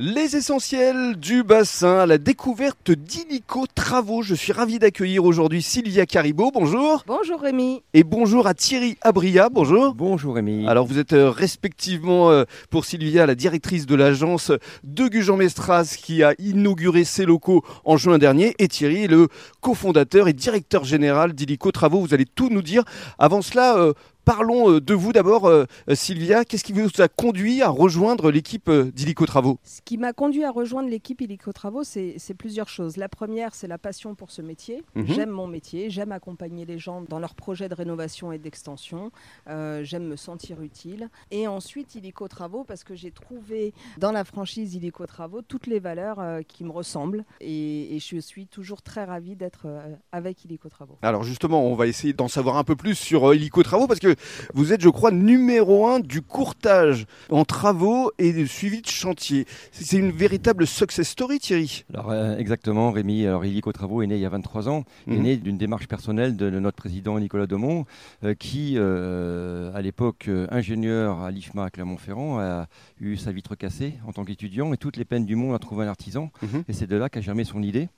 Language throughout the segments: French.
Les essentiels du bassin, la découverte d'Illico Travaux. Je suis ravi d'accueillir aujourd'hui Sylvia Caribo, bonjour. Bonjour Rémi. Et bonjour à Thierry Abria, bonjour. Bonjour Rémi. Alors vous êtes euh, respectivement euh, pour Sylvia la directrice de l'agence de Gujan-Mestras qui a inauguré ses locaux en juin dernier et Thierry est le cofondateur et directeur général d'Illico Travaux. Vous allez tout nous dire. Avant cela, euh, Parlons euh, de vous d'abord, euh, Sylvia. Qu'est-ce qui vous a conduit à rejoindre l'équipe euh, d'Illico Travaux? Ce qui m'a conduit à rejoindre l'équipe Illico Travaux, c'est plusieurs choses. La première, c'est la passion pour ce métier. Mhm. J'aime mon métier, j'aime accompagner les gens dans leurs projets de rénovation et d'extension. Euh, j'aime me sentir utile. Et ensuite, Illico Travaux, parce que j'ai trouvé dans la franchise Illico Travaux toutes les valeurs euh, qui me ressemblent. Et, et je suis toujours très ravie d'être euh, avec Illico Travaux. Alors justement, on va essayer d'en savoir un peu plus sur euh, Illico Travaux parce que vous êtes, je crois, numéro un du courtage en travaux et du suivi de chantier. C'est une véritable success story, Thierry. Alors euh, exactement Rémi, alors Illico Travaux est né il y a 23 ans, Il est Mhm. né d'une démarche personnelle de notre président Nicolas Demont, euh, qui euh, à l'époque euh, ingénieur à l'IFMA à Clermont-Ferrand a eu sa vitre cassée en tant qu'étudiant et toutes les peines du monde à trouver un artisan Mhm. et c'est de là qu'a germé son idée.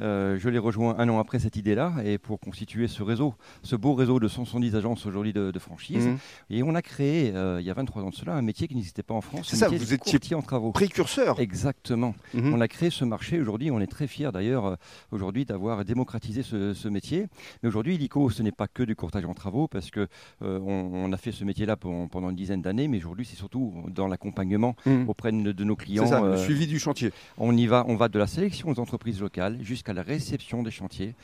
Euh, je l'ai rejoint un an après cette idée-là et pour constituer ce réseau, ce beau réseau de 170 agences aujourd'hui de, de franchise. Mhm. Et on a créé euh, il y a 23 ans de cela un métier qui n'existait pas en France, C'est ça, vous étiez en travaux. Précurseur. Exactement. Mhm. On a créé ce marché aujourd'hui. On est très fiers d'ailleurs euh, aujourd'hui d'avoir démocratisé ce, ce métier. Mais aujourd'hui, Illico, ce n'est pas que du courtage en travaux parce que euh, on, on a fait ce métier-là pendant, une dizaine d'années. Mais aujourd'hui, c'est surtout dans l'accompagnement Mhm. auprès de, de nos clients. C'est ça, le Euh, suivi du chantier. on y va, on va de la sélection des entreprises locales jusqu'à la réception des chantiers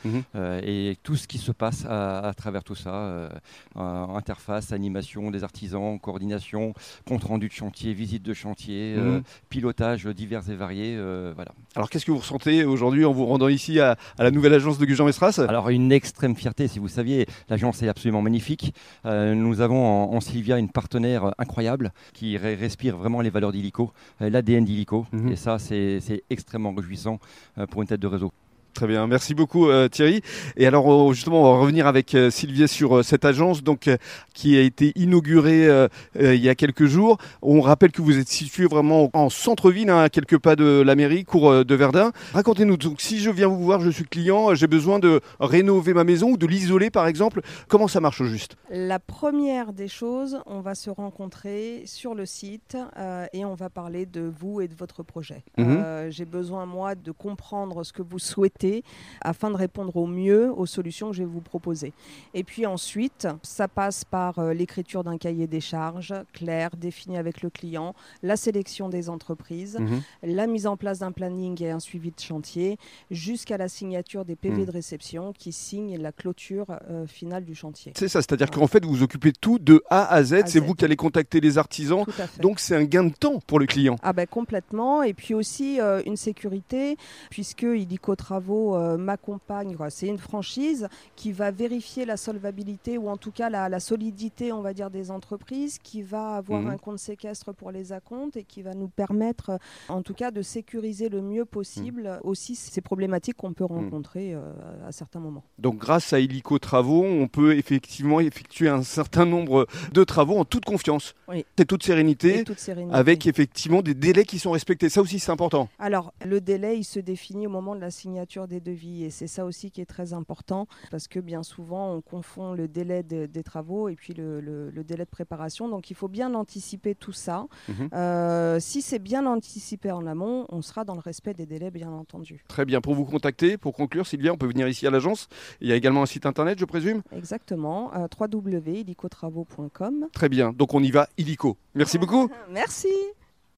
et tout ce qui se passe à, à travers tout ça, euh, interface, animation des artisans, coordination, compte rendu de chantier, visite de chantier, euh, Mhm. pilotage divers et variés, euh, voilà. Alors qu'est-ce que vous ressentez aujourd'hui en vous rendant ici à, à la nouvelle agence de Gujan-Mestras Alors une extrême fierté, si vous saviez, l'agence est absolument magnifique. Euh, nous avons en, en Sylvia une partenaire incroyable qui respire vraiment les valeurs d'Illico, l'ADN d'Illico. Mhm. Et ça, c'est extrêmement réjouissant pour une tête de réseau. Très bien, merci beaucoup euh, Thierry. Et alors euh, justement, on va revenir avec euh, sur euh, cette agence donc euh, qui a été inaugurée il y a quelques jours. On rappelle que vous êtes situé vraiment en centre-ville, hein, à quelques pas de la mairie, cours de Verdun. Racontez-nous donc si je viens vous voir, je suis client, j'ai besoin de rénover ma maison ou de l'isoler par exemple. Comment ça marche au juste? La première des choses, on va se rencontrer sur le site et on va parler de vous et de votre projet. Mhm. J'ai besoin, moi, de comprendre ce que vous souhaitez afin de répondre au mieux aux solutions que je vais vous proposer. Et puis ensuite, ça passe par euh, l'écriture d'un cahier des charges clair, défini avec le client, la sélection des entreprises, la mise en place d'un planning et un suivi de chantier, jusqu'à la signature des PV Mhm. de réception qui signent la clôture euh, finale du chantier. C'est ça, c'est-à-dire qu'en fait vous vous occupez tout de A à Z, c'est vous qui allez contacter les artisans. Donc c'est un gain de temps pour le client. Ah ben complètement. Et puis aussi euh, une sécurité, puisque Illico Travaux euh, m'accompagne. C'est une franchise qui va vérifier la solvabilité ou en tout cas la, la solidité, on va dire, des entreprises, qui va avoir Mhm. un compte séquestre pour les acomptes et qui va nous permettre, en tout cas, de sécuriser le mieux possible Mhm. aussi ces problématiques qu'on peut rencontrer euh, à certains moments. Donc grâce à Illico Travaux, on peut effectivement effectuer un certain nombre de travaux en toute confiance Oui. et toute sérénité, Et toute sérénité. avec effectivement des délais qui sont respectés. Ça aussi c'est important. Alors, le délai, il se définit au moment de la signature des devis. Et c'est ça aussi qui est très important, parce que bien souvent, on confond le délai de- des travaux et puis le, le- le délai de préparation. Donc, il faut bien anticiper tout ça. Mhm. Euh, si c'est bien anticipé en amont, on sera dans le respect des délais, bien entendu. Très bien. Pour vous contacter, pour conclure, Sylvia, on peut venir ici à l'agence. Il y a également un site internet, je présume? Exactement. Euh, www.illicotravaux.com. Très bien. Donc on y va illico. Merci beaucoup. Merci.